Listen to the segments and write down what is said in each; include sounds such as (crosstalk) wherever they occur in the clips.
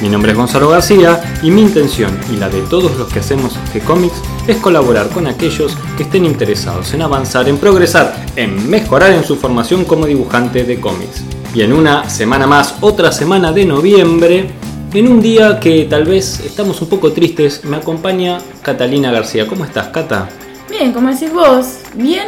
Mi nombre es Gonzalo García y mi intención y la de todos los que hacemos G-Comics es colaborar con aquellos que estén interesados en avanzar, en progresar, en mejorar en su formación como dibujante de cómics. Y en una semana más, otra semana de noviembre, en un día que tal vez estamos un poco tristes, me acompaña Catalina García. ¿Cómo estás, Cata? Bien, como decís vos, bien,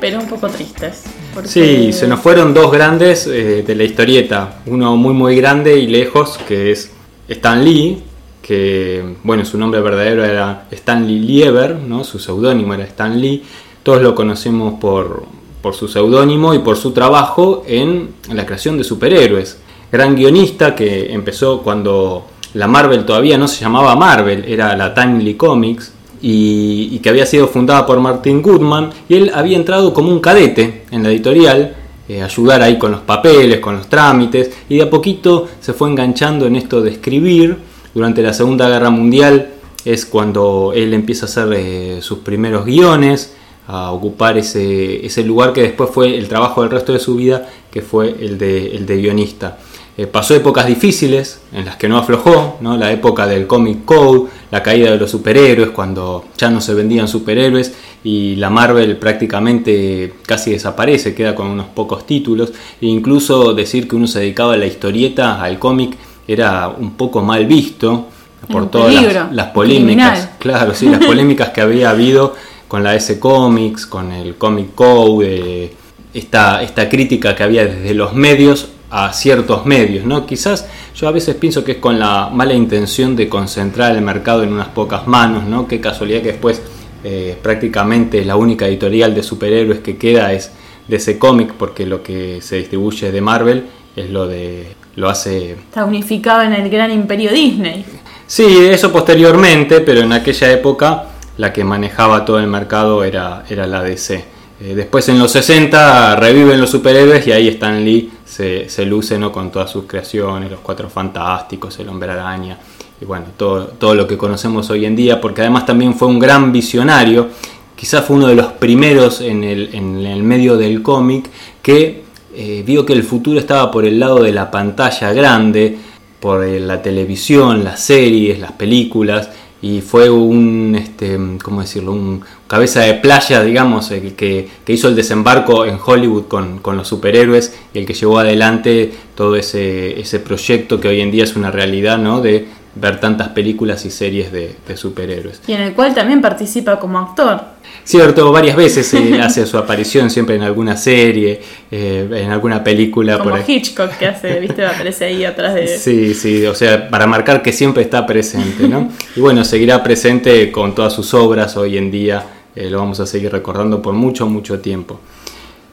pero un poco tristes. porque- Sí, se nos fueron dos grandes eh, de la historieta. Uno muy muy grande y lejos, que es Stan Lee, que bueno, su nombre verdadero era Stanley Lieber, ¿no? Su seudónimo era Stan Lee. Todos lo conocemos por, por su seudónimo y por su trabajo en la creación de superhéroes. Gran guionista que empezó cuando la Marvel todavía no se llamaba Marvel, era la Timely Comics y, y que había sido fundada por Martin Goodman y él había entrado como un cadete en la editorial, eh, ayudar ahí con los papeles, con los trámites y de a poquito se fue enganchando en esto de escribir. Durante la Segunda Guerra Mundial es cuando él empieza a hacer eh, sus primeros guiones, a ocupar ese, ese lugar que después fue el trabajo del resto de su vida, que fue el de, el de guionista. Eh, pasó épocas difíciles en las que no aflojó, ¿no? la época del comic code, la caída de los superhéroes, cuando ya no se vendían superhéroes y la Marvel prácticamente casi desaparece, queda con unos pocos títulos, e incluso decir que uno se dedicaba a la historieta, al cómic, era un poco mal visto por Un todas peligro, las, las polémicas, criminal. claro, sí, las (laughs) polémicas que había habido con la S Comics, con el Comic Code, eh, esta, esta crítica que había desde los medios a ciertos medios, ¿no? Quizás yo a veces pienso que es con la mala intención de concentrar el mercado en unas pocas manos, ¿no? Qué casualidad que después eh, prácticamente la única editorial de superhéroes que queda es DC Comics, porque lo que se distribuye de Marvel es lo de lo hace Está unificado en el gran imperio Disney. Sí, eso posteriormente, pero en aquella época la que manejaba todo el mercado era, era la DC. Eh, después en los 60 reviven los superhéroes y ahí Stan Lee se, se luce ¿no? con todas sus creaciones, los Cuatro Fantásticos, el Hombre Araña y bueno, todo, todo lo que conocemos hoy en día, porque además también fue un gran visionario, quizás fue uno de los primeros en el, en el medio del cómic que eh, vio que el futuro estaba por el lado de la pantalla grande, por eh, la televisión, las series, las películas, y fue un, este, ¿cómo decirlo? Un cabeza de playa, digamos, el que, que hizo el desembarco en Hollywood con, con los superhéroes y el que llevó adelante todo ese, ese proyecto que hoy en día es una realidad, ¿no? De ver tantas películas y series de, de superhéroes. Y en el cual también participa como actor. Cierto, varias veces eh, (laughs) hace su aparición siempre en alguna serie, eh, en alguna película. Como por. Hitchcock que hace, viste, aparece ahí atrás de... Sí, sí, o sea, para marcar que siempre está presente, ¿no? (laughs) Y bueno, seguirá presente con todas sus obras hoy en día, eh, lo vamos a seguir recordando por mucho, mucho tiempo.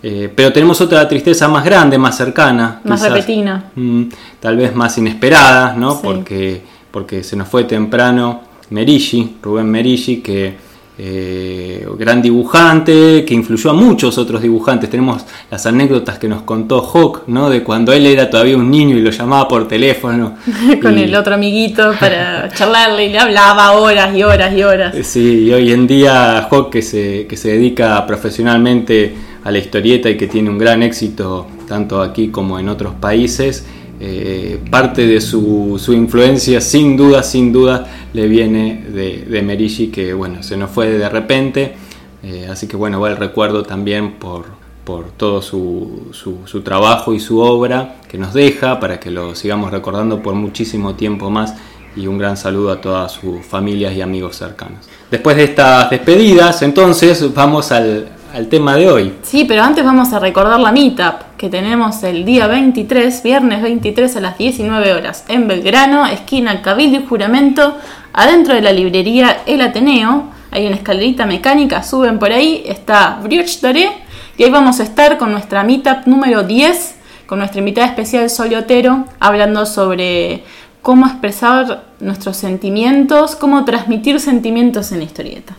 Eh, pero tenemos otra tristeza más grande, más cercana. Más repentina. mm, tal vez más inesperada, ¿no? Sí. Porque, porque se nos fue temprano Merigi, Rubén Merigi, que eh, gran dibujante, que influyó a muchos otros dibujantes. Tenemos las anécdotas que nos contó Hawk, ¿no? De cuando él era todavía un niño y lo llamaba por teléfono. (laughs) con Y- el otro amiguito para charlarle y le hablaba horas y horas y horas. Sí, y hoy en día Hawk que se, que se dedica profesionalmente a la historieta y que tiene un gran éxito tanto aquí como en otros países, eh, parte de su, su influencia sin duda, sin duda le viene de, de que bueno, se nos fue de repente, eh, así que bueno, va el recuerdo también por, por todo su, su- su trabajo y su obra que nos deja para que lo sigamos recordando por muchísimo tiempo más y un gran saludo a todas sus familias y amigos cercanos. Después de estas despedidas, entonces vamos al, al tema de hoy. Sí, pero antes vamos a recordar la meetup que tenemos el día 23, viernes 23 a las 19 horas, en Belgrano, esquina Cabildo y Juramento, adentro de la librería El Ateneo. Hay una escalerita mecánica, suben por ahí, está Brioche y ahí vamos a estar con nuestra meetup número 10, con nuestra invitada especial Sol Otero, hablando sobre cómo expresar nuestros sentimientos, cómo transmitir sentimientos en la historieta.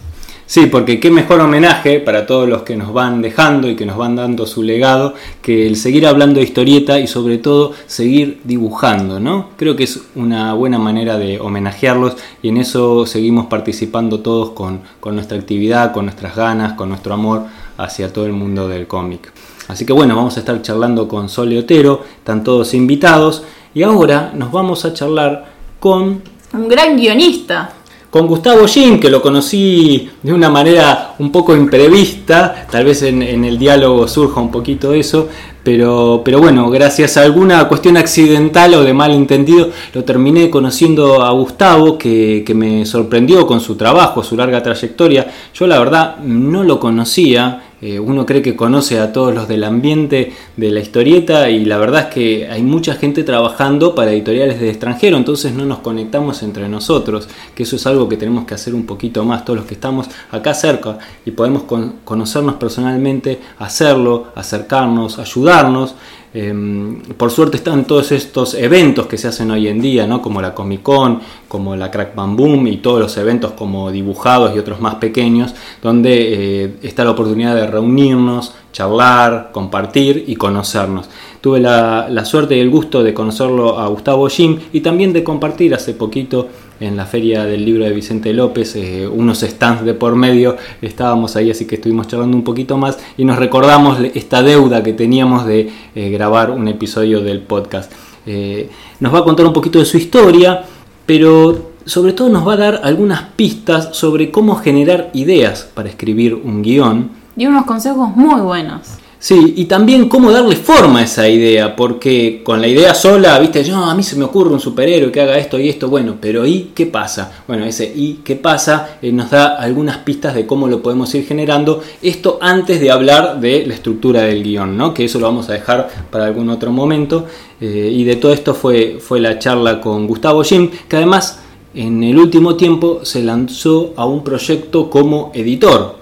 Sí, porque qué mejor homenaje para todos los que nos van dejando y que nos van dando su legado que el seguir hablando de historieta y sobre todo seguir dibujando, ¿no? Creo que es una buena manera de homenajearlos y en eso seguimos participando todos con, con nuestra actividad, con nuestras ganas, con nuestro amor hacia todo el mundo del cómic. Así que bueno, vamos a estar charlando con Sole Otero, están todos invitados y ahora nos vamos a charlar con... Un gran guionista con Gustavo Jim, que lo conocí de una manera un poco imprevista, tal vez en, el diálogo surja un poquito eso, pero, pero, bueno, gracias a alguna cuestión accidental o de malentendido, lo terminé conociendo a Gustavo, que, que, me sorprendió con su trabajo, su larga trayectoria. Yo la verdad no lo conocía, eh, uno cree que conoce a todos los del ambiente de la historieta y la verdad es que hay mucha gente trabajando para editoriales de extranjero, entonces no nos conectamos entre nosotros, que eso es algo que tenemos que hacer un poquito más, todos los que estamos acá cerca y podemos conocernos personalmente, hacerlo, acercarnos, ayudarnos. Em, por suerte están todos estos eventos que se hacen hoy en día, ¿no? como la Comic Con, como la Crack Bam Boom y todos los eventos como dibujados y otros más pequeños, donde eh, está la oportunidad de reunirnos, charlar, compartir y conocernos. Tuve la, suerte y el gusto de conocerlo a Gustavo Jim y también de compartir hace poquito en la feria del libro de Vicente López, eh, unos stands de por medio, estábamos ahí, así que estuvimos charlando un poquito más y nos recordamos esta deuda que teníamos de eh, grabar un episodio del podcast. Eh, nos va a contar un poquito de su historia, pero sobre todo nos va a dar algunas pistas sobre cómo generar ideas para escribir un guion. Y unos consejos muy buenos. Sí, y también cómo darle forma a esa idea, porque con la idea sola, viste, yo a mí se me ocurre un superhéroe que haga esto y esto, bueno, pero ¿y qué pasa? Bueno, ese ¿y qué pasa? Eh, nos da algunas pistas de cómo lo podemos ir generando, esto antes de hablar de la estructura del guion, ¿no? Que eso lo vamos a dejar para algún otro momento, eh, y de todo esto fue, fue la charla con Gustavo Jim, que además en el último tiempo se lanzó a un proyecto como editor,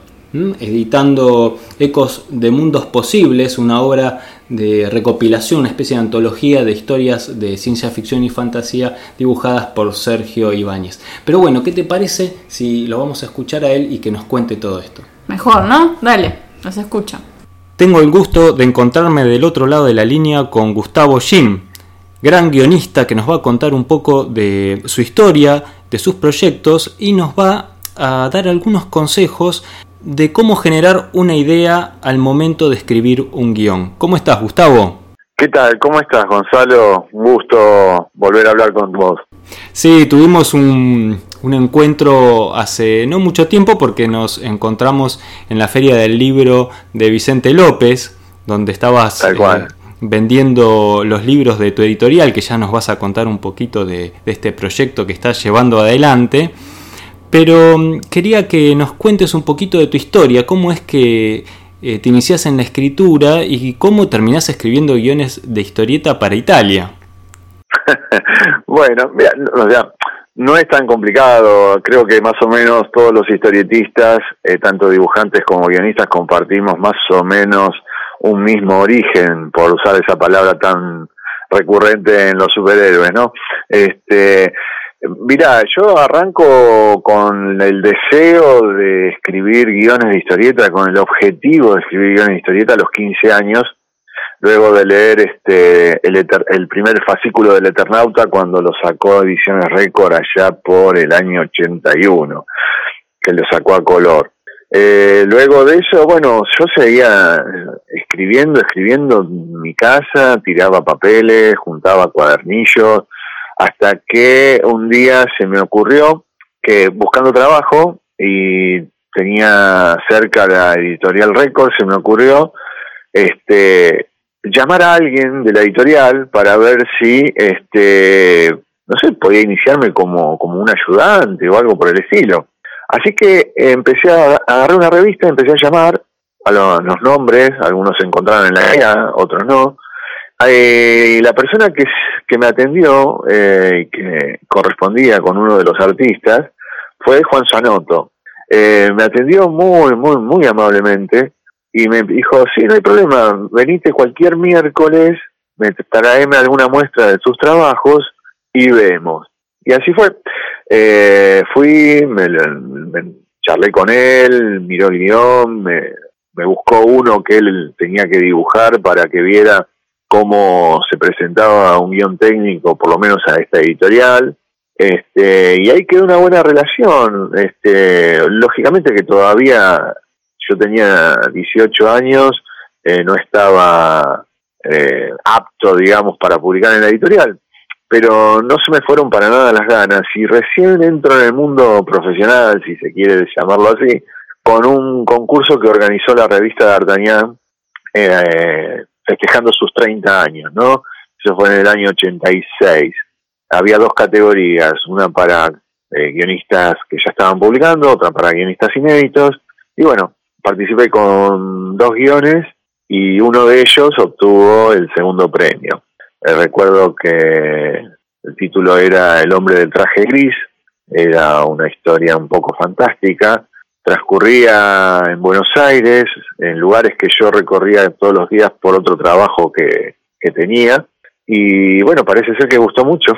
editando Ecos de Mundos Posibles, una obra de recopilación, una especie de antología de historias de ciencia ficción y fantasía dibujadas por Sergio Ibáñez. Pero bueno, ¿qué te parece si lo vamos a escuchar a él y que nos cuente todo esto? Mejor, ¿no? Dale, nos escucha. Tengo el gusto de encontrarme del otro lado de la línea con Gustavo Jim, gran guionista que nos va a contar un poco de su historia, de sus proyectos y nos va a dar algunos consejos de cómo generar una idea al momento de escribir un guion. ¿Cómo estás, Gustavo? ¿Qué tal? ¿Cómo estás, Gonzalo? Un gusto volver a hablar con vos. Sí, tuvimos un, encuentro hace no mucho tiempo porque nos encontramos en la Feria del Libro de Vicente López, donde estabas eh, vendiendo los libros de tu editorial, que ya nos vas a contar un poquito de, de este proyecto que estás llevando adelante. Pero mm, quería que nos cuentes un poquito de tu historia, cómo es que eh, te inicias en la escritura y cómo terminás escribiendo guiones de historieta para Italia. (laughs) bueno, mira, no es tan complicado, creo que más o menos todos los historietistas, eh, tanto dibujantes como guionistas, compartimos más o menos un mismo origen, por usar esa palabra tan recurrente en los superhéroes, ¿no? Este, Mira, yo arranco con el deseo de escribir guiones de historieta, con el objetivo de escribir guiones de historieta a los 15 años, luego de leer este el, el primer fascículo del Eternauta cuando lo sacó Ediciones Récord allá por el año 81, que lo sacó a color. Eh, luego de eso, bueno, yo seguía escribiendo, escribiendo en mi casa, tiraba papeles, juntaba cuadernillos, hasta que un día se me ocurrió que buscando trabajo y tenía cerca la editorial Record, se me ocurrió este llamar a alguien de la editorial para ver si este no sé, podía iniciarme como, como un ayudante o algo por el estilo. Así que empecé a agarrar una revista, empecé a llamar a los, nombres, algunos se encontraron en la guía, otros no, eh, la persona que, que me atendió, eh, que correspondía con uno de los artistas, fue Juan Sanoto. Eh, me atendió muy, muy, muy amablemente y me dijo, sí, no hay problema, venite cualquier miércoles, me, traeme alguna muestra de tus trabajos y vemos. Y así fue. Eh, fui, me, charlé con él, miró el guion, me, me buscó uno que él tenía que dibujar para que viera cómo se presentaba un guion técnico, por lo menos a esta editorial. Este, y ahí quedó una buena relación. Este, lógicamente que todavía yo tenía 18 años, eh, no estaba eh, apto, digamos, para publicar en la editorial, pero no se me fueron para nada las ganas. Y recién entro en el mundo profesional, si se quiere llamarlo así, con un concurso que organizó la revista D'Artagnan, eh, festejando sus 30 años, ¿no? Eso fue en el año 86. Había dos categorías, una para eh, guionistas que ya estaban publicando, otra para guionistas inéditos, y bueno, participé con dos guiones y uno de ellos obtuvo el segundo premio. Eh, recuerdo que el título era El hombre del traje gris, era una historia un poco fantástica, transcurría en Buenos Aires, en lugares que yo recorría todos los días por otro trabajo que, tenía. Y bueno, parece ser que gustó mucho.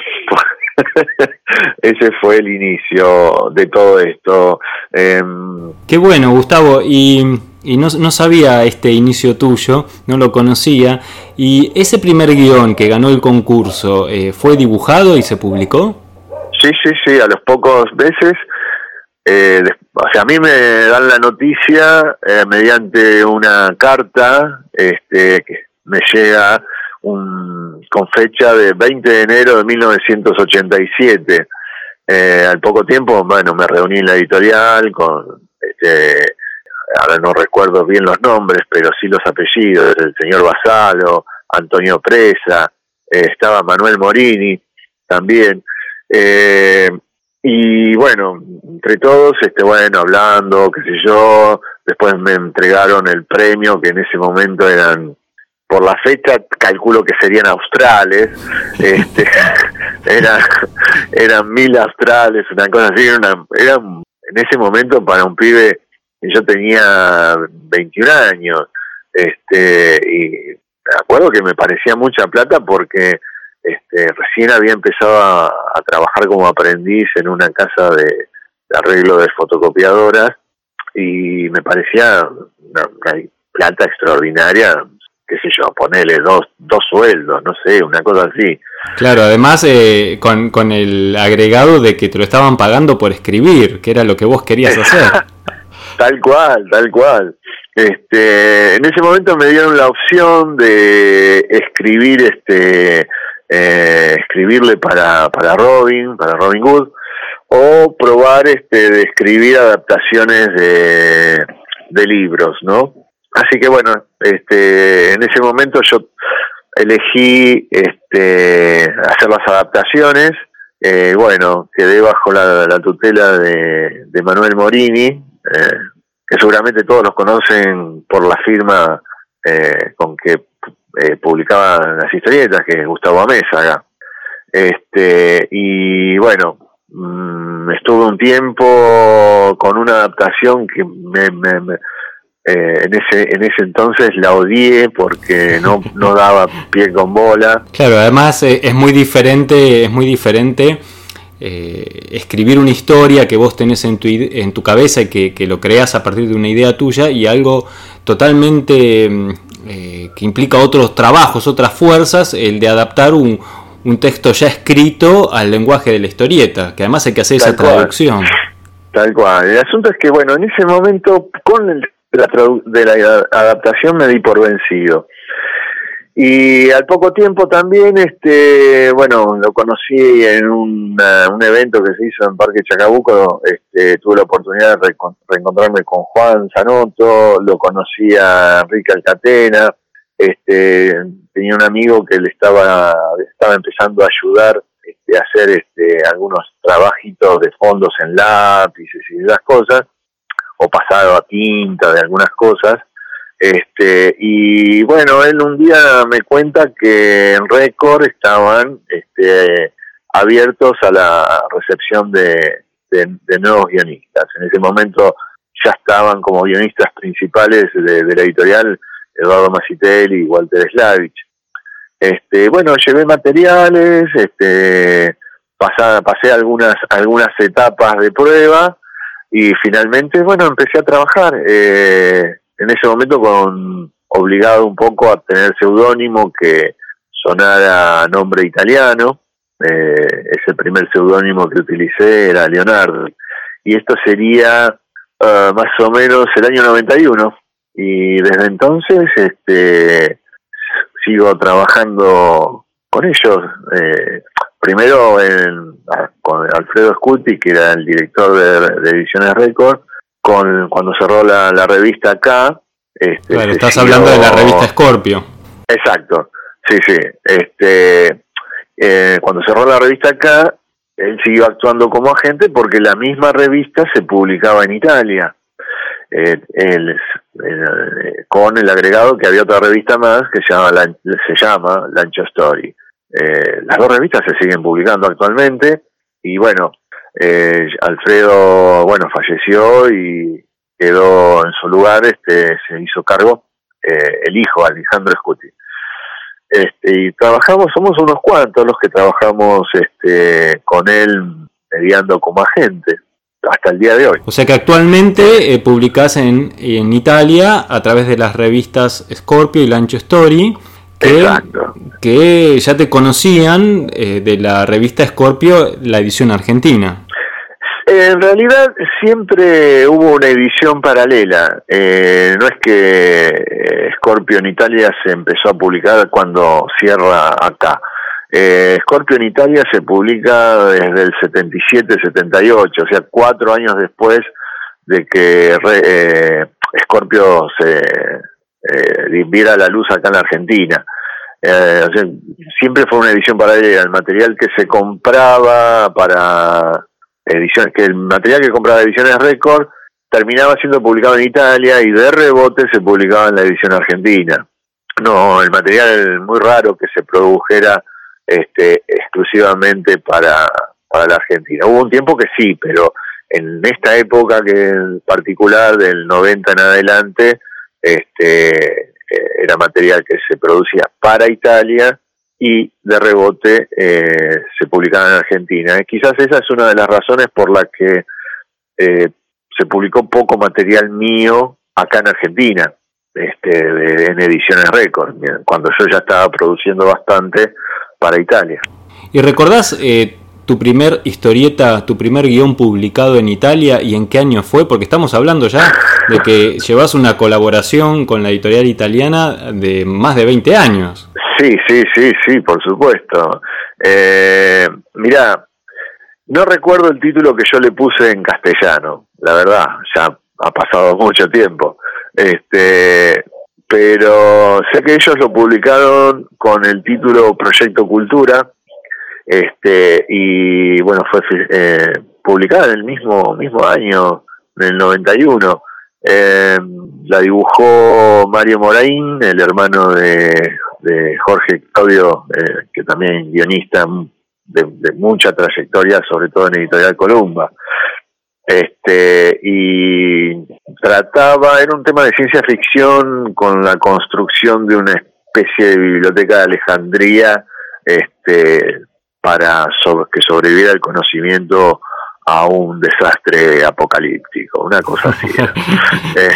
(laughs) Ese fue el inicio de todo esto. Em, Qué bueno, Gustavo. Y, no, no, sabía este inicio tuyo, no lo conocía. ¿Y ese primer guion que ganó el concurso eh, fue dibujado y se publicó? Sí, sí, sí, a los pocos veces eh, o sea, a mí me dan la noticia eh, mediante una carta este, que me llega un, con fecha de 20 de enero de 1987. Eh, al poco tiempo, bueno, me reuní en la editorial con, este, ahora no recuerdo bien los nombres, pero sí los apellidos, el señor Basalo, Antonio Presa, eh, estaba Manuel Morini también. Eh, y bueno, entre todos, este, bueno, hablando, qué sé yo, después me entregaron el premio que en ese momento eran, por la fecha, calculo que serían australes, este, (laughs) eran, eran mil australes, una cosa así, era, era en ese momento para un pibe, yo tenía 21 años, este, y me acuerdo que me parecía mucha plata porque este, recién había empezado a, trabajar como aprendiz en una casa de, arreglo de fotocopiadoras y me parecía una, plata extraordinaria, qué sé yo, ponerle dos, dos sueldos, no sé, una cosa así. Claro, además eh, con, con el agregado de que te lo estaban pagando por escribir, que era lo que vos querías (laughs) hacer. tal cual, tal cual. Este, en ese momento me dieron la opción de escribir este eh, escribirle para, para Robin, para Robin Hood, o probar este, de escribir adaptaciones de, de libros, ¿no? Así que bueno, este, en ese momento yo elegí este, hacer las adaptaciones. Eh, bueno, quedé bajo la, tutela de, de, Manuel Morini, eh, que seguramente todos los conocen por la firma eh, con que eh, publicaba las historietas, que es Gustavo Amézaga. Este, y bueno, mm, estuve un tiempo con una adaptación que me, eh, en ese en ese entonces la odié porque no, (laughs) no daba pie con bola. Claro, además eh, es muy diferente, es muy diferente escribir una historia que vos tenés en tu, en tu cabeza y que, que, lo creas a partir de una idea tuya y algo totalmente mm, eh, que implica otros trabajos, otras fuerzas, el de adaptar un, un, texto ya escrito al lenguaje de la historieta, que además hay que hacer esa traducción. Tal cual. El asunto es que, bueno, en ese momento, con el, la, de la adaptación me di por vencido. Y al poco tiempo también, este, bueno, lo conocí en un evento que se hizo en Parque Chacabuco, este, tuve la oportunidad de reencontrarme con Juan Zanotto, lo conocí a Enrique Alcatena, este, tenía un amigo que le estaba, estaba empezando a ayudar este, a hacer este, algunos trabajitos de fondos en lápices y esas cosas, o pasado a tinta de algunas cosas, este, y bueno, él un día me cuenta que en Record estaban este, abiertos a la recepción de, de, nuevos guionistas. En ese momento ya estaban como guionistas principales de, la editorial Eduardo Macitel y Walter Slavich. Este, bueno, llevé materiales, este, pasé algunas, algunas etapas de prueba y finalmente, bueno, empecé a trabajar. Eh, en ese momento con obligado un poco a tener seudónimo que sonara nombre italiano. Eh, ese primer seudónimo que utilicé era Leonardo. Y esto sería uh, más o menos el año 91. Y desde entonces este, sigo trabajando con ellos. Eh, primero en, con Alfredo Scuti, que era el director de, Ediciones Record, con, cuando cerró la, revista acá. Este, claro, estás hablando de la revista Scorpio. Exacto, sí, sí. Este, eh, cuando cerró la revista acá, él siguió actuando como agente porque la misma revista se publicaba en Italia. Eh, con el agregado que había otra revista más que se llama, se llama Lancha Story. Eh, las dos revistas se siguen publicando actualmente y bueno, eh, Alfredo, bueno, falleció y quedó en su lugar, este, se hizo cargo eh, el hijo, Alejandro Scuti. Este, y trabajamos, somos unos cuantos los que trabajamos este, con él mediando como agente hasta el día de hoy. O sea que actualmente eh, publicás en, en Italia a través de las revistas Scorpio y Lancho Story que, ya te conocían eh, de la revista Scorpio, la edición argentina. En realidad siempre hubo una edición paralela. Eh, no es que eh, Scorpio en Italia se empezó a publicar cuando cierra acá. Scorpio en Italia se publica desde el 77-78, o sea, cuatro años después de que Scorpio se, eh, viera la luz acá en la Argentina. Eh, siempre fue una edición paralela, el material que se compraba para que el material que compraba ediciones récord terminaba siendo publicado en Italia y de rebote se publicaba en la edición argentina. No, el material muy raro que se produjera este, exclusivamente para, para la Argentina. Hubo un tiempo que sí, pero en esta época que en particular del 90 en adelante, este, eh, era material que se producía para Italia y de rebote eh, se publicaba en Argentina. Quizás esa es una de las razones por la que eh, se publicó poco material mío acá en Argentina, este, en ediciones récord, cuando yo ya estaba produciendo bastante para Italia. ¿Y recordás tu primer historieta, tu primer guion publicado en Italia y en qué año fue? Porque estamos hablando ya de que llevas una colaboración con la editorial italiana de más de 20 años. Sí, sí, sí, sí, por supuesto. Eh, mirá, no recuerdo el título que yo le puse en castellano, la verdad, ya ha pasado mucho tiempo. Este, pero sé que ellos lo publicaron con el título Proyecto Cultura este y bueno fue eh, publicada en el mismo mismo año en el 91 eh, la dibujó Mario Moraín el hermano de, Jorge Claudio eh, que también guionista de, mucha trayectoria sobre todo en editorial Columba. Este y trataba era un tema de ciencia ficción con la construcción de una especie de biblioteca de Alejandría este para que sobreviviera el conocimiento a un desastre apocalíptico, una cosa así. (laughs) Eh,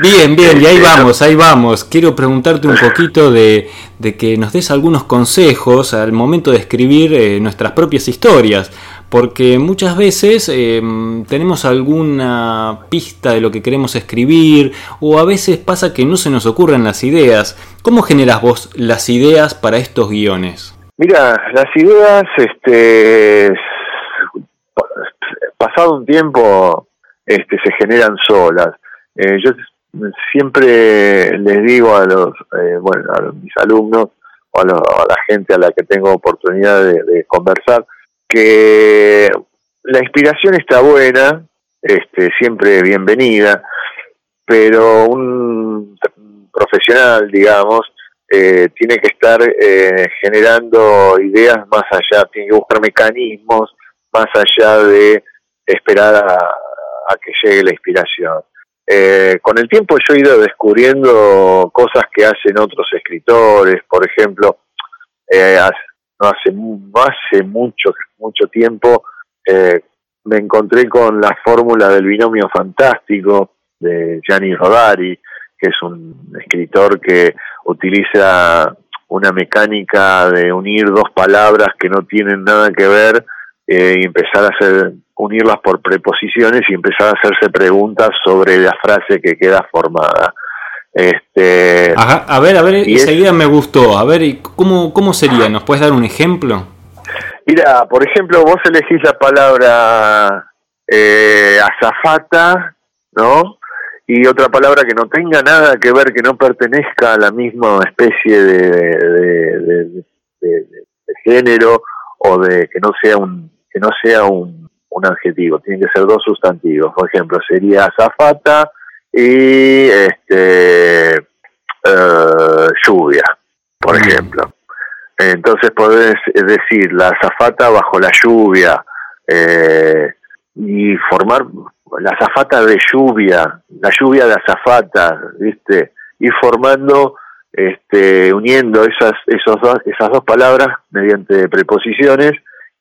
bien, bien, y ahí vamos, ahí vamos. Quiero preguntarte un poquito de, que nos des algunos consejos al momento de escribir eh, nuestras propias historias, porque muchas veces eh, tenemos alguna pista de lo que queremos escribir, o a veces pasa que no se nos ocurren las ideas. ¿Cómo generas vos las ideas para estos guiones? Mira, las ideas, este, pasado un tiempo, este, se generan solas. Eh, yo siempre les digo a los, eh, bueno, a mis alumnos o a, la gente a la que tengo oportunidad de, conversar que la inspiración está buena, este, siempre bienvenida, pero un profesional, digamos, eh, tiene que estar eh, generando ideas más allá, tiene que buscar mecanismos más allá de esperar a, que llegue la inspiración. Eh, con el tiempo yo he ido descubriendo cosas que hacen otros escritores, por ejemplo, no hace, hace mucho, mucho tiempo, eh, me encontré con la fórmula del binomio fantástico de Gianni Rodari, que es un escritor que utiliza una mecánica de unir dos palabras que no tienen nada que ver eh, y empezar a hacer unirlas por preposiciones y empezar a hacerse preguntas sobre la frase que queda formada. Este, a ver, a ver, idea me gustó. A ver, ¿cómo, ¿cómo sería? ¿Nos puedes dar un ejemplo? Mira, por ejemplo, vos elegís la palabra eh, azafata, ¿no? Y otra palabra que no tenga nada que ver, que no pertenezca a la misma especie de, género o de que no sea un que no sea un, un adjetivo, tienen que ser dos sustantivos. Por ejemplo, sería azafata y este eh, lluvia, por ejemplo. Entonces podés decir la azafata bajo la lluvia eh, y formar la azafata de lluvia, la lluvia de azafata, ¿viste? Ir formando, este, uniendo esas, esos dos, esas dos palabras mediante preposiciones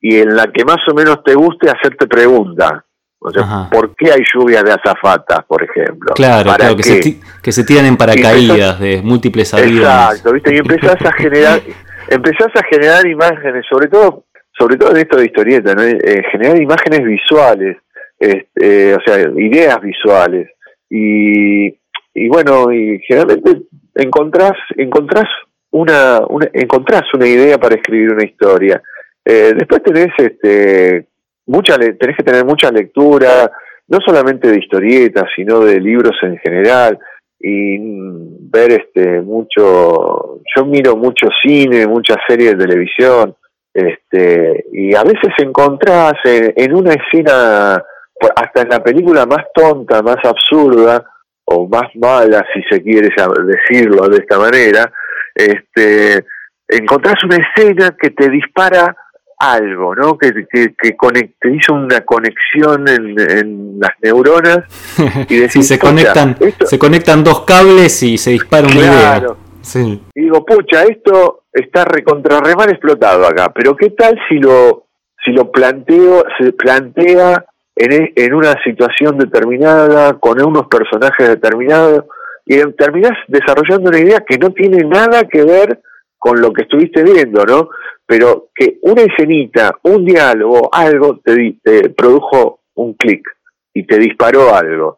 y en la que más o menos te guste hacerte pregunta. O sea, ¿por qué hay lluvia de azafatas, por ejemplo? Claro, claro que, se que se tiran en paracaídas de múltiples aviones. Exacto, ¿viste? Y empezás a generar, (laughs) empezás a generar imágenes, sobre todo, sobre todo en esto de historieta, ¿no? Eh, generar imágenes visuales, este, o sea, ideas visuales. Y, y bueno, y generalmente encontrás, encontrás una, una, encontrás una idea para escribir una historia. Eh, después tenés este, mucha, tenés que tener mucha lectura, no solamente de historietas, sino de libros en general, y ver este mucho, yo miro mucho cine, muchas series de televisión, este, y a veces encontrás en, una escena, hasta en la película más tonta, más absurda, o más mala, si se quiere decirlo de esta manera, este, encontrás una escena que te dispara algo, ¿no? Que, que, que hizo una conexión en, las neuronas y (laughs) decís, se conectan, se conectan dos cables y se dispara una claro. Sí. Y digo, pucha, esto está recontra explotado acá, pero ¿qué tal si lo si lo planteo, se plantea en, e, en una situación determinada, con unos personajes determinados, y terminás desarrollando una idea que no tiene nada que ver con lo que estuviste viendo, ¿no? pero que una escenita, un diálogo, algo te, produjo un clic y te disparó algo.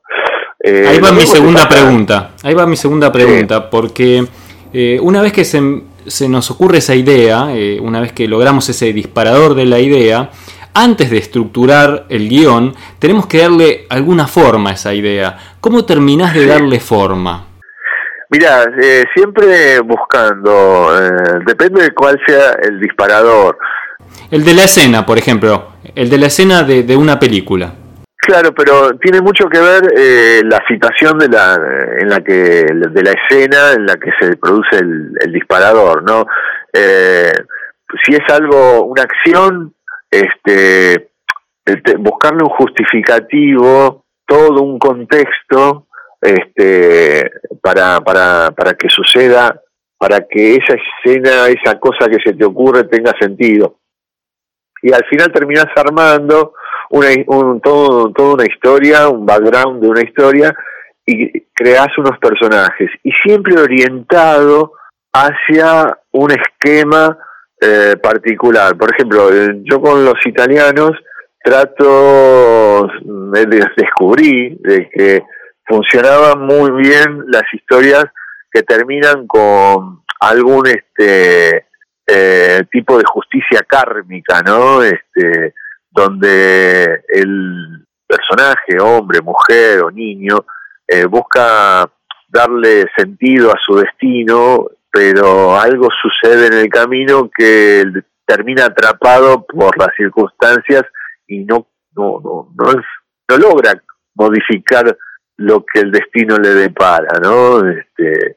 Eh, ahí va mi segunda pregunta, ahí va mi segunda pregunta, porque eh, una vez que se, se, nos ocurre esa idea, eh, una vez que logramos ese disparador de la idea, antes de estructurar el guion, tenemos que darle alguna forma a esa idea. ¿Cómo terminás de darle forma? Mira, eh, siempre buscando, eh, depende de cuál sea el disparador. El de la escena, por ejemplo, el de la escena de, una película. Claro, pero tiene mucho que ver eh, la situación de la, en la que, de la escena en la que se produce el, disparador, ¿no? si es algo, una acción, este, buscarle un justificativo, todo un contexto este, para, para, para que suceda, para que esa escena, esa cosa que se te ocurre tenga sentido. Y al final terminas armando una, un, todo, toda una historia, un background de una historia, y creas unos personajes. Y siempre orientado hacia un esquema eh, particular. Por ejemplo, yo con los italianos trato, de, descubrí de que funcionaban muy bien las historias que terminan con algún este eh, tipo de justicia kármica, ¿no? Este, donde el personaje, hombre, mujer o niño, eh, busca darle sentido a su destino, pero algo sucede en el camino que termina atrapado por las circunstancias y no no no no, no logra modificar lo que el destino le depara, ¿no? Este,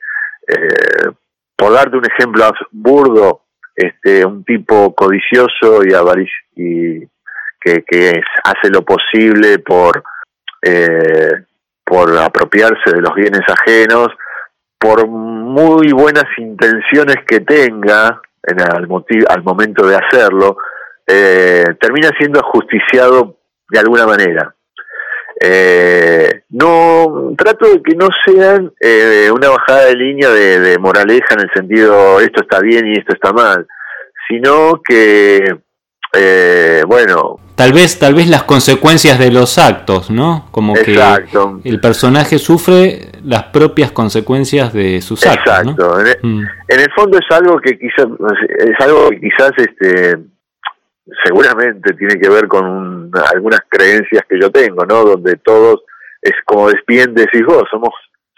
eh, por darte un ejemplo burdo, este, un tipo codicioso y, y que, hace lo posible por, eh, por apropiarse de los bienes ajenos, por muy buenas intenciones que tenga, en al, al momento de hacerlo, eh, termina siendo ajusticiado de alguna manera. Eh, no trato de que no sean eh, una bajada de línea de, moraleja en el sentido esto está bien y esto está mal, sino que eh, bueno tal vez tal vez las consecuencias de los actos, ¿no? Como que el personaje sufre las propias consecuencias de sus actos. Exacto. Mm. En, el, fondo es algo que quizás es algo que quizás este seguramente tiene que ver con algunas creencias que yo tengo, ¿no? Donde todos, es como bien decís vos, somos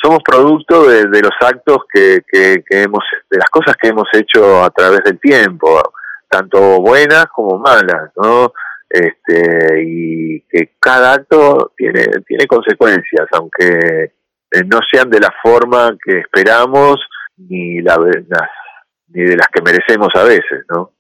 somos producto de, los actos que, que, hemos, de las cosas que hemos hecho a través del tiempo, tanto buenas como malas, ¿no? Este, y que cada acto tiene, tiene consecuencias, aunque eh, no sean de la forma que esperamos ni, la, ni de las que merecemos a veces, ¿no?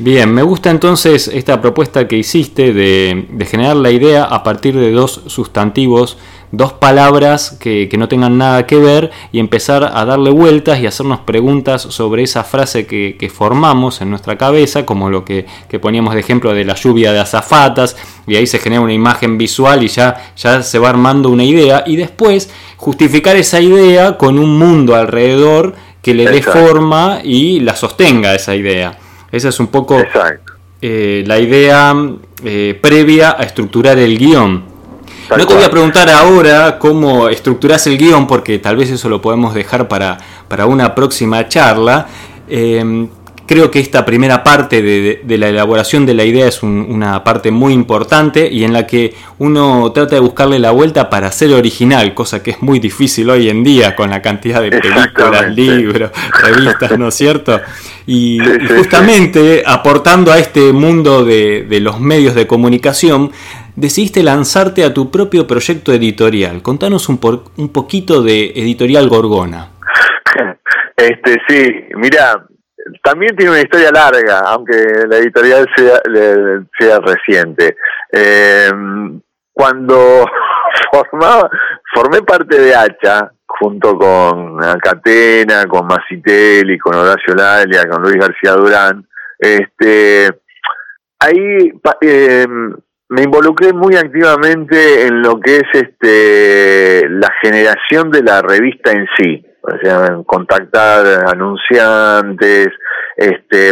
Bien, me gusta entonces esta propuesta que hiciste de, generar la idea a partir de dos sustantivos, dos palabras que, no tengan nada que ver y empezar a darle vueltas y hacernos preguntas sobre esa frase que, formamos en nuestra cabeza, como lo que, poníamos de ejemplo de la lluvia de azafatas, y ahí se genera una imagen visual y ya, ya se va armando una idea, y después justificar esa idea con un mundo alrededor que le dé forma y la sostenga esa idea. Esa es un poco eh, la idea eh, previa a estructurar el guion. no te voy a preguntar ahora cómo estructuras el guion, porque tal vez eso lo podemos dejar para, para una próxima charla. Eh, Creo que esta primera parte de, la elaboración de la idea es una parte muy importante y en la que uno trata de buscarle la vuelta para ser original, cosa que es muy difícil hoy en día con la cantidad de películas, libros, revistas, ¿no es cierto? Y, justamente aportando a este mundo de, los medios de comunicación, decidiste lanzarte a tu propio proyecto editorial. Contanos un, un poquito de Editorial Gorgona. (laughs) Este, sí, mira, también tiene una historia larga, aunque la editorial sea, sea reciente. Eh, cuando (laughs) formaba, formé parte de Hacha, junto con Catena, con Macitelli, con Horacio Lalia, con Luis García Durán, este, ahí eh, me involucré muy activamente en lo que es este, la generación de la revista en sí sea, contactar anunciantes, este,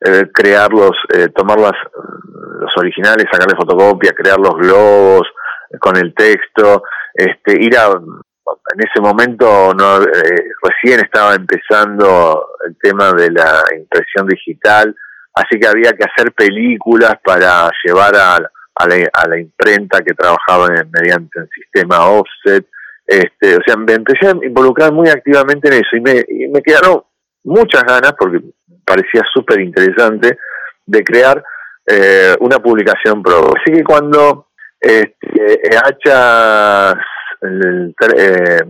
eh, crearlos, eh, tomar los originales, sacarle fotocopia, crear los globos eh, con el texto, este, ir a, en ese momento no, eh, recién estaba empezando el tema de la impresión digital, así que había que hacer películas para llevar a la imprenta que trabajaba mediante el sistema offset, este, o sea, me empecé a involucrar muy activamente en eso y me, y me quedaron muchas ganas, porque parecía súper interesante, de crear eh, una publicación pro. Así que cuando este, Hacha eh,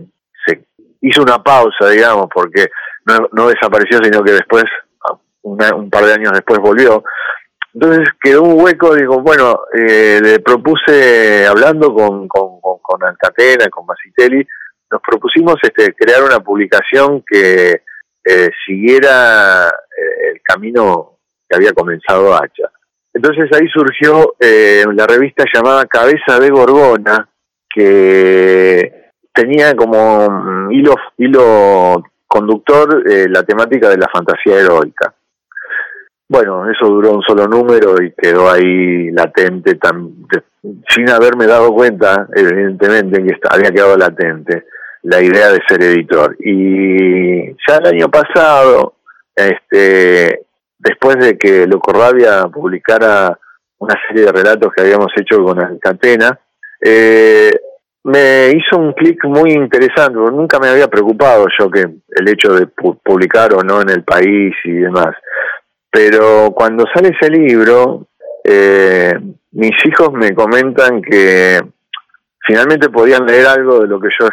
se hizo una pausa, digamos, porque no, no desapareció, sino que después, un par de años después volvió, entonces quedó un hueco, digo, bueno, eh, le propuse, hablando con, con, con, Alcatena, con Macitelli, nos propusimos este, crear una publicación que eh, siguiera eh, el camino que había comenzado Hacha. Entonces ahí surgió la revista llamada Cabeza de Gorgona, que tenía como hilo, hilo conductor la temática de la fantasía heroica. Bueno, eso duró un solo número y quedó ahí latente, tan, sin haberme dado cuenta, evidentemente, que había quedado latente la idea de ser editor. Y ya el año pasado, este, después de que Loco Rabia publicara una serie de relatos que habíamos hecho con Alcatena, eh, me hizo un clic muy interesante, nunca me había preocupado yo que el hecho de publicar o no en el país y demás. Pero cuando sale ese libro, eh, mis hijos me comentan que finalmente podían leer algo de lo que yo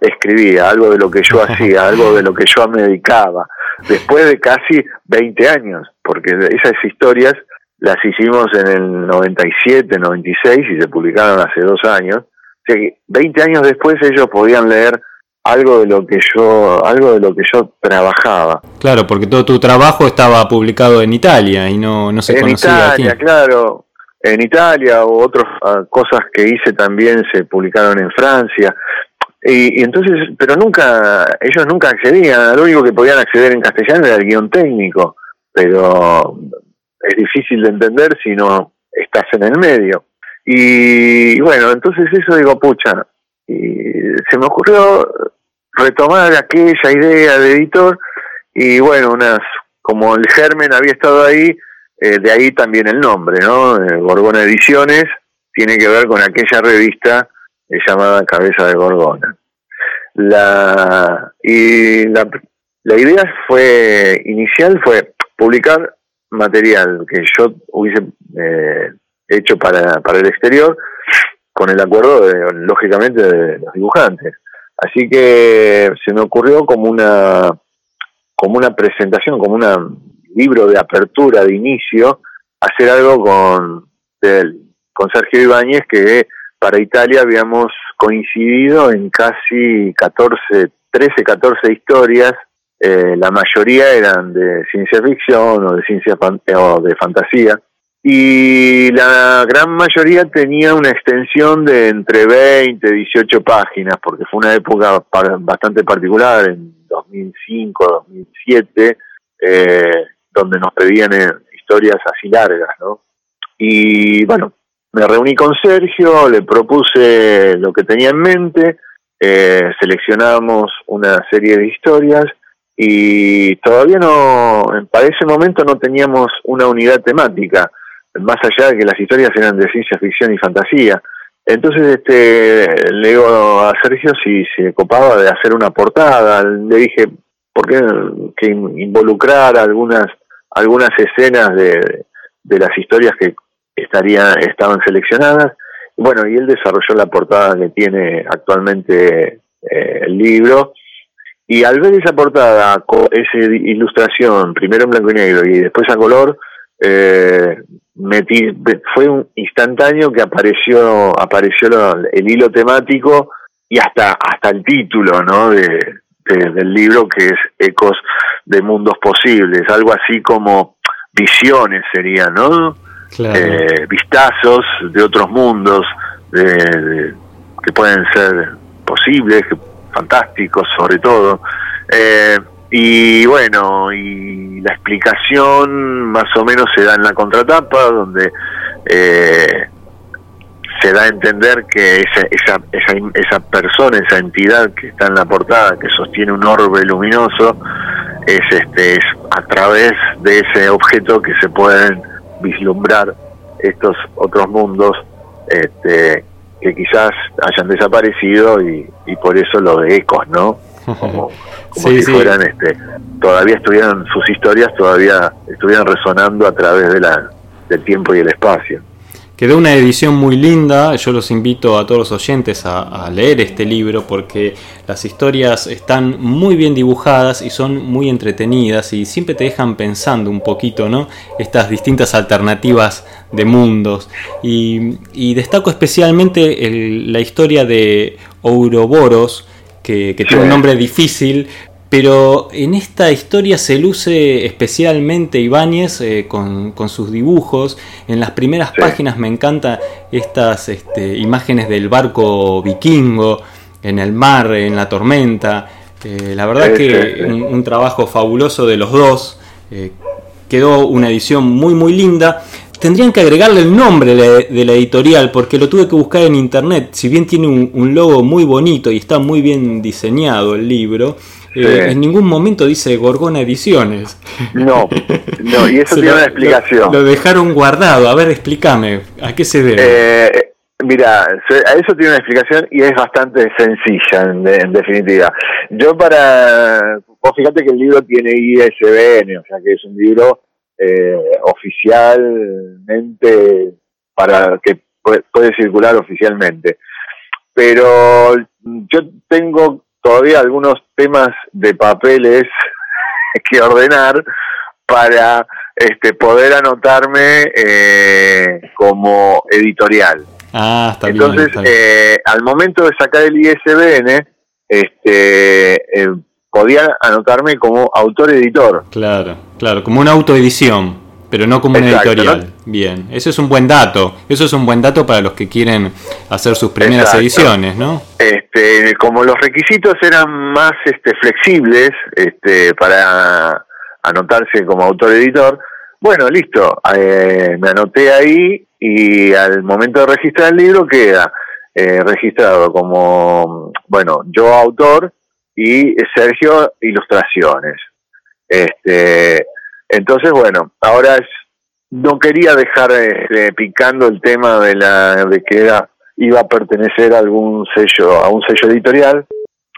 escribía, algo de lo que yo (laughs) hacía, algo de lo que yo me dedicaba, después de casi 20 años, porque esas historias las hicimos en el 97, 96 y se publicaron hace dos años. O sea que 20 años después ellos podían leer algo de lo que yo algo de lo que yo trabajaba. Claro porque todo tu trabajo estaba publicado en Italia y no, no se en Italia claro. En Italia o otras ah, cosas que hice también se publicaron en Francia. Y, entonces pero nunca ellos nunca accedían. Lo único que podían acceder en castellano era el guion técnico. Pero es difícil de entender si no estás en el medio. Y bueno entonces eso digo pucha y se me ocurrió retomar aquella idea de editor y bueno, unas como el germen había estado ahí, eh, de ahí también el nombre, ¿no? Eh, Gorgona Ediciones tiene que ver con aquella revista eh, llamada Cabeza de Gorgona. La, y la, la idea fue inicial fue publicar material que yo hubiese hecho para, para el exterior con el acuerdo, de, lógicamente, de los dibujantes. Así que se me ocurrió como una, como una presentación, como un libro de apertura, de inicio, hacer algo con, con Sergio Ibáñez, que para Italia habíamos coincidido en casi 14, 13, 14 historias. Eh, la mayoría eran de ciencia ficción o de ciencia o de fantasía y la gran mayoría tenía una extensión de entre 20 y 18 páginas, porque fue una época bastante particular, en 2005, 2007, eh, donde nos pedían eh, historias así largas, ¿no? Y bueno, me reuní con Sergio, le propuse lo que tenía en mente, eh, seleccionamos una serie de historias y todavía no, para ese momento no teníamos una unidad temática más allá de que las historias eran de ciencia ficción y fantasía. Entonces este, le digo a Sergio si se copaba de hacer una portada, le dije, ¿por qué que involucrar algunas, algunas escenas de, de las historias que estarían, estaban seleccionadas? Bueno, y él desarrolló la portada que tiene actualmente eh, el libro. Y al ver esa portada, esa ilustración, primero en blanco y negro y después a color, eh, metí, fue un instantáneo que apareció apareció el hilo temático y hasta hasta el título no de, del libro que es ecos de mundos posibles algo así como visiones sería no eh, vistazos de otros mundos de, que pueden ser posibles fantásticos sobre todo. Eh, y bueno, y la explicación más o menos se da en la contratapa, donde eh, se da a entender que esa, esa, esa, esa persona, esa entidad que está en la portada, que sostiene un orbe luminoso, es, este, es a través de ese objeto que se pueden vislumbrar estos otros mundos este, que quizás hayan desaparecido y, y por eso lo de ecos, ¿no? Como, (laughs) si fueran este todavía estuvieran sus historias todavía estuvieran resonando a través de la del tiempo y el espacio Quedó una edición muy linda, yo los invito a todos los oyentes a, leer este libro porque las historias están muy bien dibujadas y son muy entretenidas y siempre te dejan pensando un poquito, ¿no? Estas distintas alternativas de mundos. Y, destaco especialmente la historia de Ouroboros, que, tiene un nombre difícil, pero en esta historia se luce especialmente Ibáñez eh, con, sus dibujos. En las primeras páginas me encantan estas este, imágenes del barco vikingo en el mar, en la tormenta. Eh, la verdad que un, trabajo fabuloso de los dos. Eh, quedó una edición muy muy linda tendrían que agregarle el nombre de la editorial porque lo tuve que buscar en internet. Si bien tiene un, logo muy bonito y está muy bien diseñado el libro, eh, en ningún momento dice Gorgona Ediciones. No, no y eso (laughs) tiene una explicación. Lo, dejaron guardado. A ver, explícame, ¿a qué se debe? Eh, mira, a eso tiene una explicación y es bastante sencilla en, definitiva. Yo para... Vos fíjate que el libro tiene ISBN, o sea que es un libro eh, oficialmente para que puede, circular oficialmente. Pero yo tengo todavía algunos temas de papeles (laughs) que ordenar para este, poder anotarme eh, como editorial. Ah, está Entonces, bien, Eh, al momento de sacar el ISBN, este, eh, podía anotarme como autor-editor. Claro, claro, como una autoedición, pero no como una editorial. Bien, ese es un buen dato. Eso es un buen dato para los que quieren hacer sus primeras ediciones, ¿no? Este, como los requisitos eran más este, flexibles este, para anotarse como autor-editor, bueno, listo, eh, me anoté ahí y al momento de registrar el libro queda eh, registrado como, bueno, yo autor y Sergio ilustraciones. Este, entonces, bueno, ahora es, no quería dejar este, picando el tema de la de que era iba a pertenecer a algún sello, a un sello editorial,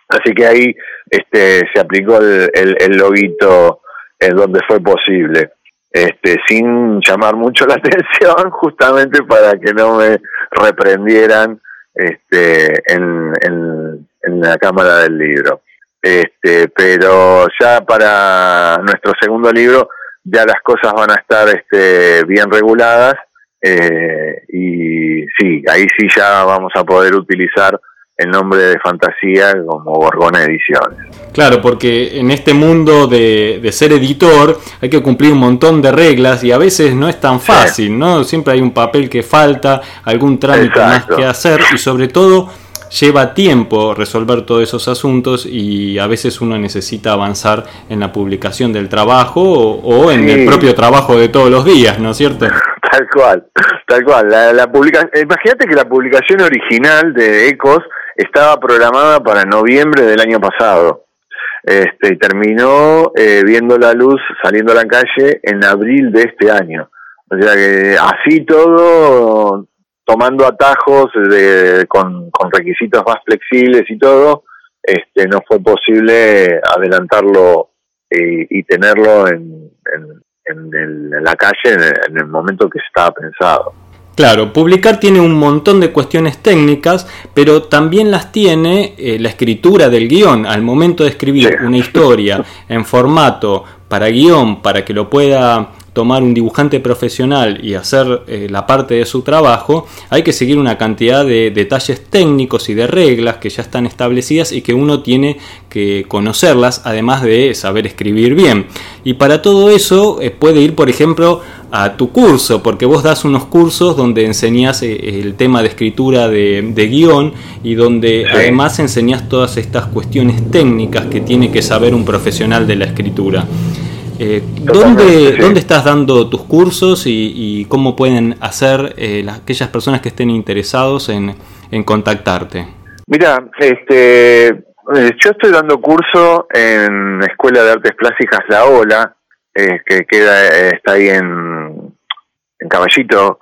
así que ahí este se aplicó el, el, el loguito en donde fue posible este, sin llamar mucho la (laughs) atención, justamente para que no me reprendieran este, en, en, la cámara del libro. Este, pero ya para nuestro segundo libro ya las cosas van a estar este, bien reguladas eh, y sí, ahí sí ya vamos a poder utilizar el nombre de fantasía como Borgona Ediciones. Claro, porque en este mundo de, ser editor hay que cumplir un montón de reglas y a veces no es tan fácil, ¿no? Siempre hay un papel que falta, algún trámite más que hacer y sobre todo lleva tiempo resolver todos esos asuntos y a veces uno necesita avanzar en la publicación del trabajo o, en el propio trabajo de todos los días, ¿no es cierto? Tal cual, tal cual. La, la Imagínate que la publicación original de Ecos estaba programada para noviembre del año pasado. Este, y terminó eh, viendo la luz saliendo a la calle en abril de este año. O sea que así todo, tomando atajos de, con, requisitos más flexibles y todo, este, no fue posible adelantarlo eh, y tenerlo en, en, la calle en el momento que estaba pensado. Claro, publicar tiene un montón de cuestiones técnicas, pero también las tiene eh, la escritura del guion. Al momento de escribir una historia (laughs) en formato para guion, para que lo pueda tomar un dibujante profesional y hacer eh, la parte de su trabajo, hay que seguir una cantidad de detalles técnicos y de reglas que ya están establecidas y que uno tiene que conocerlas, además de saber escribir bien. Y para todo eso eh, puede ir, por ejemplo, a tu curso, porque vos das unos cursos donde enseñas eh, el tema de escritura de, guion y donde además enseñas todas estas cuestiones técnicas que tiene que saber un profesional de la escritura. Eh, ¿dónde, ¿Dónde estás dando tus cursos y, cómo pueden hacer eh, aquellas personas que estén interesados en, contactarte? Mira, este, eh, yo estoy dando curso en la Escuela de Artes Plásticas La Ola, que queda está ahí en, en Caballito,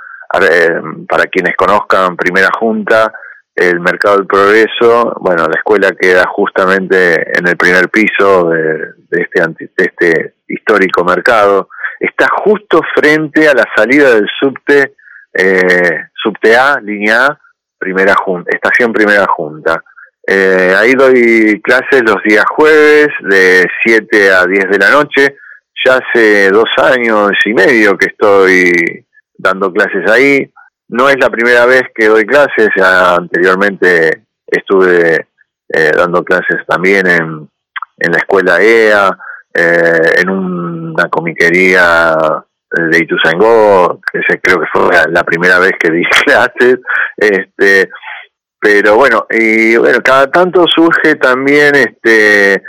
para quienes conozcan Primera Junta, el Mercado del Progreso, bueno, la escuela queda justamente en el primer piso de, este, de este histórico mercado, está justo frente a la salida del subte, eh, subte A, línea A, primera junta, estación primera junta. Eh, ahí doy clases los días jueves de 7 a 10 de la noche. Ya hace dos años y medio que estoy dando clases ahí. No es la primera vez que doy clases, ya anteriormente estuve eh, dando clases también en, en la escuela EA, eh, en una comiquería de Ituzaingó, que creo que fue la, primera vez que di clases, (laughs) este, pero bueno, y bueno, cada tanto surge también este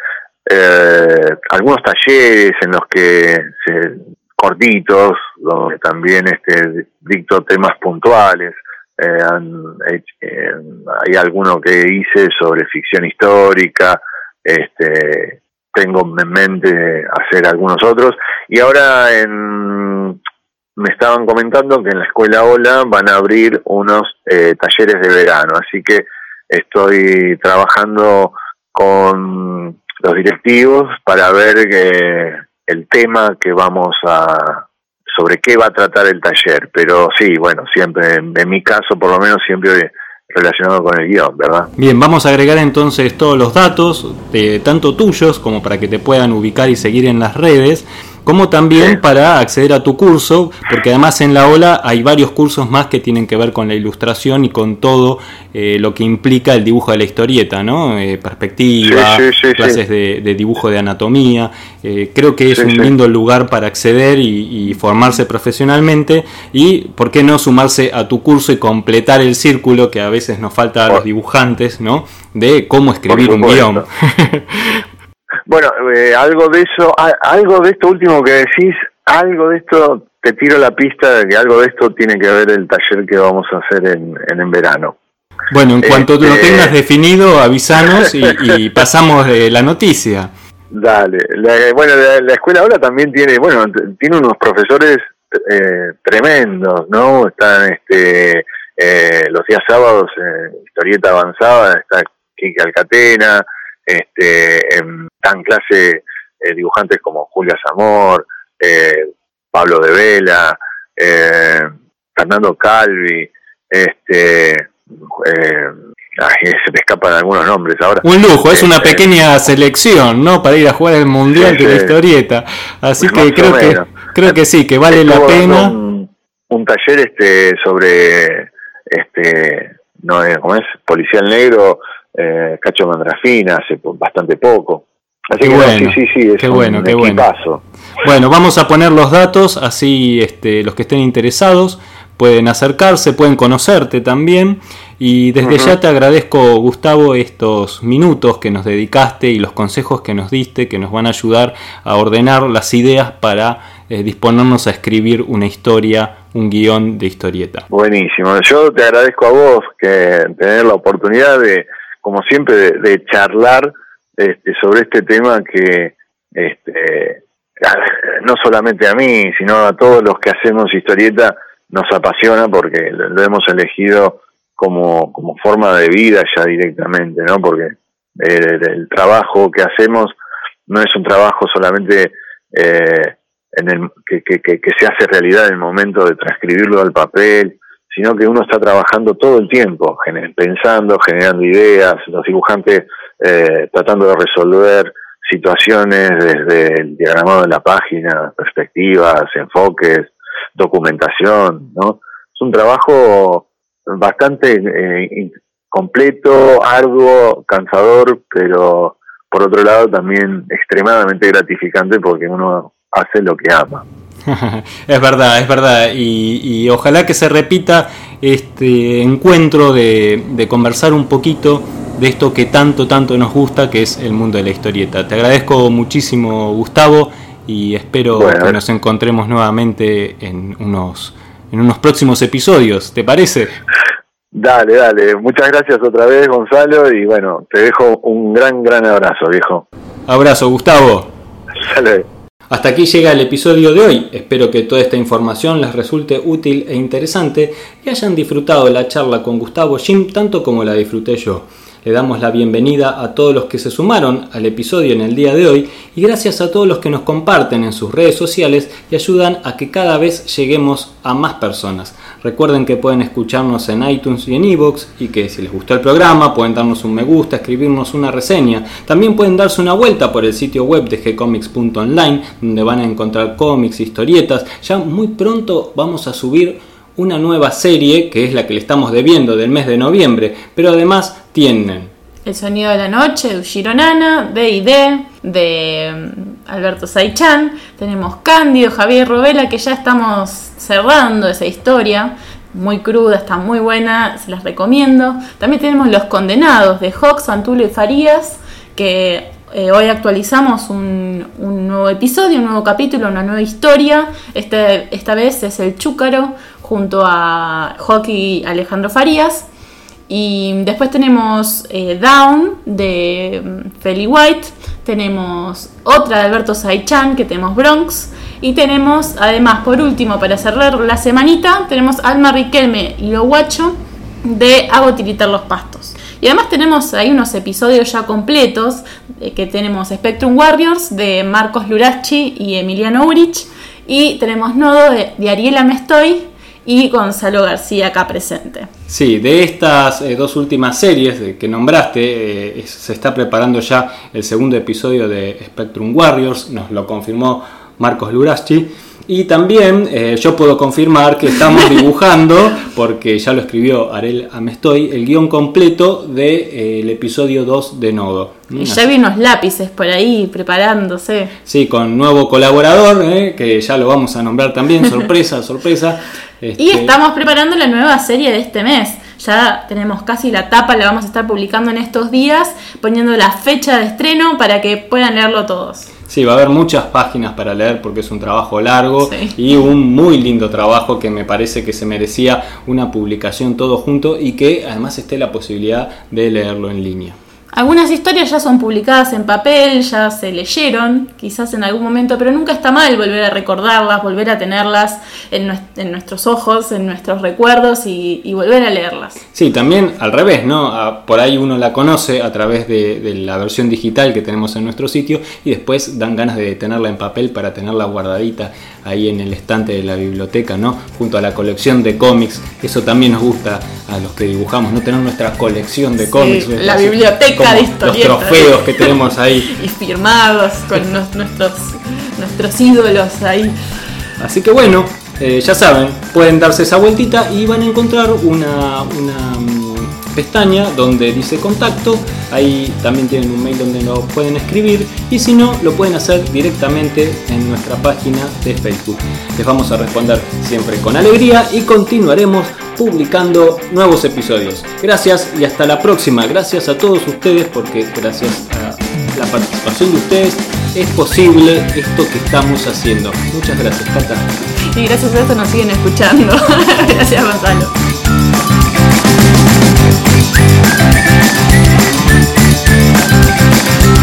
eh, algunos talleres en los que se, cortitos, donde también este dicto temas puntuales. Eh, hay alguno que hice sobre ficción histórica, este tengo en mente hacer algunos otros. Y ahora en, me estaban comentando que en la escuela Ola van a abrir unos eh, talleres de verano, así que estoy trabajando con los directivos para ver que el tema que vamos a sobre qué va a tratar el taller, pero sí, bueno, siempre, en mi caso por lo menos siempre relacionado con el guion, ¿verdad? Bien, vamos a agregar entonces todos los datos, tanto tuyos como para que te puedan ubicar y seguir en las redes. Como también para acceder a tu curso, porque además en la ola hay varios cursos más que tienen que ver con la ilustración y con todo eh, lo que implica el dibujo de la historieta, ¿no? Eh, perspectiva, clases de, dibujo de anatomía. Eh, creo que es un lindo lugar para acceder y, formarse profesionalmente y, ¿por qué no sumarse a tu curso y completar el círculo que a veces nos falta a los dibujantes, ¿no? De cómo escribir un guion. (laughs) Bueno, eh, algo de eso, algo de esto último que decís, algo de esto, te tiro la pista de que algo de esto tiene que ver el taller que vamos a hacer en, en, verano. Bueno, en cuanto lo este, tengas definido, avisanos y, (laughs) pasamos de la noticia. Dale, bueno, la, escuela ahora también tiene, bueno, tiene unos profesores eh, tremendos, ¿no? Están este, eh, los días sábados en historieta avanzada, está Kike Alcatena, este, en tan clase eh, dibujantes como Julia Zamor, eh, Pablo de Vela, eh, Fernando Calvi, este, eh, se me escapan algunos nombres ahora. Un lujo, es una este, pequeña selección, ¿no? Para ir a jugar el mundial de la historieta. Así que creo que creo que sí, que vale la pena. Un, un, taller este sobre este no ¿cómo es? Policial negro eh, Cacho Mandrafina hace bastante poco. Así que bueno, sí, sí, sí, es qué un bueno, qué bueno. Bueno, vamos a poner los datos, así este, los que estén interesados pueden acercarse, pueden conocerte también. Y desde ya te agradezco, Gustavo, estos minutos que nos dedicaste y los consejos que nos diste, que nos van a ayudar a ordenar las ideas para eh, disponernos a escribir una historia, un guion de historieta. Buenísimo. Yo te agradezco a vos que tener la oportunidad de como siempre, de, charlar este, sobre este tema que este, no solamente a mí, sino a todos los que hacemos historieta nos apasiona porque lo, hemos elegido como, como forma de vida ya directamente, ¿no? Porque el, trabajo que hacemos no es un trabajo solamente eh, en el, que, que, que, se hace realidad en el momento de transcribirlo al papel, sino que uno está trabajando todo el tiempo, pensando, generando ideas, los dibujantes eh, tratando de resolver situaciones desde el diagramado de la página, perspectivas, enfoques, documentación, ¿no? Es un trabajo bastante eh, completo, arduo, cansador, pero por otro lado también extremadamente gratificante porque uno hace lo que ama. (laughs) es verdad, es verdad. Y, ojalá que se repita este encuentro de, conversar un poquito de esto que tanto, tanto nos gusta, que es el mundo de la historieta. Te agradezco muchísimo, Gustavo, y espero que nos encontremos nuevamente en unos, en unos próximos episodios. ¿Te parece? Dale, dale. Muchas gracias otra vez, Gonzalo, y bueno, te dejo un gran, gran abrazo, viejo. Abrazo, Gustavo. Hasta aquí llega el episodio de hoy. Espero que toda esta información les resulte útil e interesante y hayan disfrutado la charla con Gustavo Jim tanto como la disfruté yo. Le damos la bienvenida a todos los que se sumaron al episodio en el día de hoy y gracias a todos los que nos comparten en sus redes sociales y ayudan a que cada vez lleguemos a más personas. Recuerden que pueden escucharnos en iTunes y en iVoox y que si les gustó el programa pueden darnos un me gusta, escribirnos una reseña. También pueden darse una vuelta por el sitio web de gcomics.online donde van a encontrar cómics, historietas. Ya muy pronto vamos a subir una nueva serie que es la que le estamos debiendo del mes de noviembre, pero además tienen El sonido de la noche de Ushiro Nana, D&D de Alberto Saichan, tenemos Cándido, Javier Robela, que ya estamos cerrando esa historia, muy cruda, está muy buena, se las recomiendo. También tenemos Los Condenados de Hawks, Antulio y Farías, que eh, hoy actualizamos un, nuevo episodio, un nuevo capítulo, una nueva historia. Este, esta vez es el Chúcaro junto a Hockey Alejandro Farías. Y después tenemos eh, Down de mm, Feli White, tenemos otra de Alberto Saichan, que tenemos Bronx, y tenemos además, por último, para cerrar la semanita, tenemos Alma Riquelme y Lo Guacho de Hago Tiritar los Pastos. Y además tenemos ahí unos episodios ya completos, eh, que tenemos Spectrum Warriors de Marcos Lurachi y Emiliano Urich, y tenemos Nodo de, de Ariela Mestoy y Gonzalo García acá presente. Sí, de estas eh, dos últimas series que nombraste, eh, se está preparando ya el segundo episodio de Spectrum Warriors, nos lo confirmó Marcos Luraschi. Y también eh, yo puedo confirmar que estamos (laughs) dibujando, porque ya lo escribió Arel Amestoy, el guion completo del de, eh, episodio 2 de Nodo. Y ya vi unos lápices por ahí preparándose. Sí, con nuevo colaborador, eh, que ya lo vamos a nombrar también, sorpresa, (laughs) sorpresa. Y este, estamos preparando la nueva serie de este mes. Ya tenemos casi la tapa, la vamos a estar publicando en estos días, poniendo la fecha de estreno para que puedan leerlo todos. Sí, va a haber muchas páginas para leer porque es un trabajo largo y un muy lindo trabajo que me parece que se merecía una publicación todo junto y que además esté la posibilidad de leerlo en línea. Algunas historias ya son publicadas en papel, ya se leyeron, quizás en algún momento, pero nunca está mal volver a recordarlas, volver a tenerlas en, nuestros ojos, en nuestros recuerdos y, volver a leerlas. Sí, también al revés, ¿no? por ahí uno la conoce a través de, de, la versión digital que tenemos en nuestro sitio y después dan ganas de tenerla en papel para tenerla guardadita ahí en el estante de la biblioteca, ¿no? Junto a la colección de cómics. Eso también nos gusta a los que dibujamos, no tener nuestra colección de cómics. La biblioteca de historietas. Los trofeos que tenemos ahí. (laughs) y firmados con nuestros, nuestros ídolos ahí. Así que bueno, eh, ya saben, pueden darse esa vueltita y van a encontrar una, una mm, pestaña donde dice contacto. Ahí también tienen un mail donde lo pueden escribir y si no, lo pueden hacer directamente en nuestra página de Facebook. Les vamos a responder siempre con alegría y continuaremos publicando nuevos episodios. Gracias y hasta la próxima. Gracias a todos ustedes porque gracias a la participación de ustedes es posible esto que estamos haciendo. Muchas gracias, Cata. Y gracias a esto nos siguen escuchando. (laughs) gracias, Gonzalo. Thank you.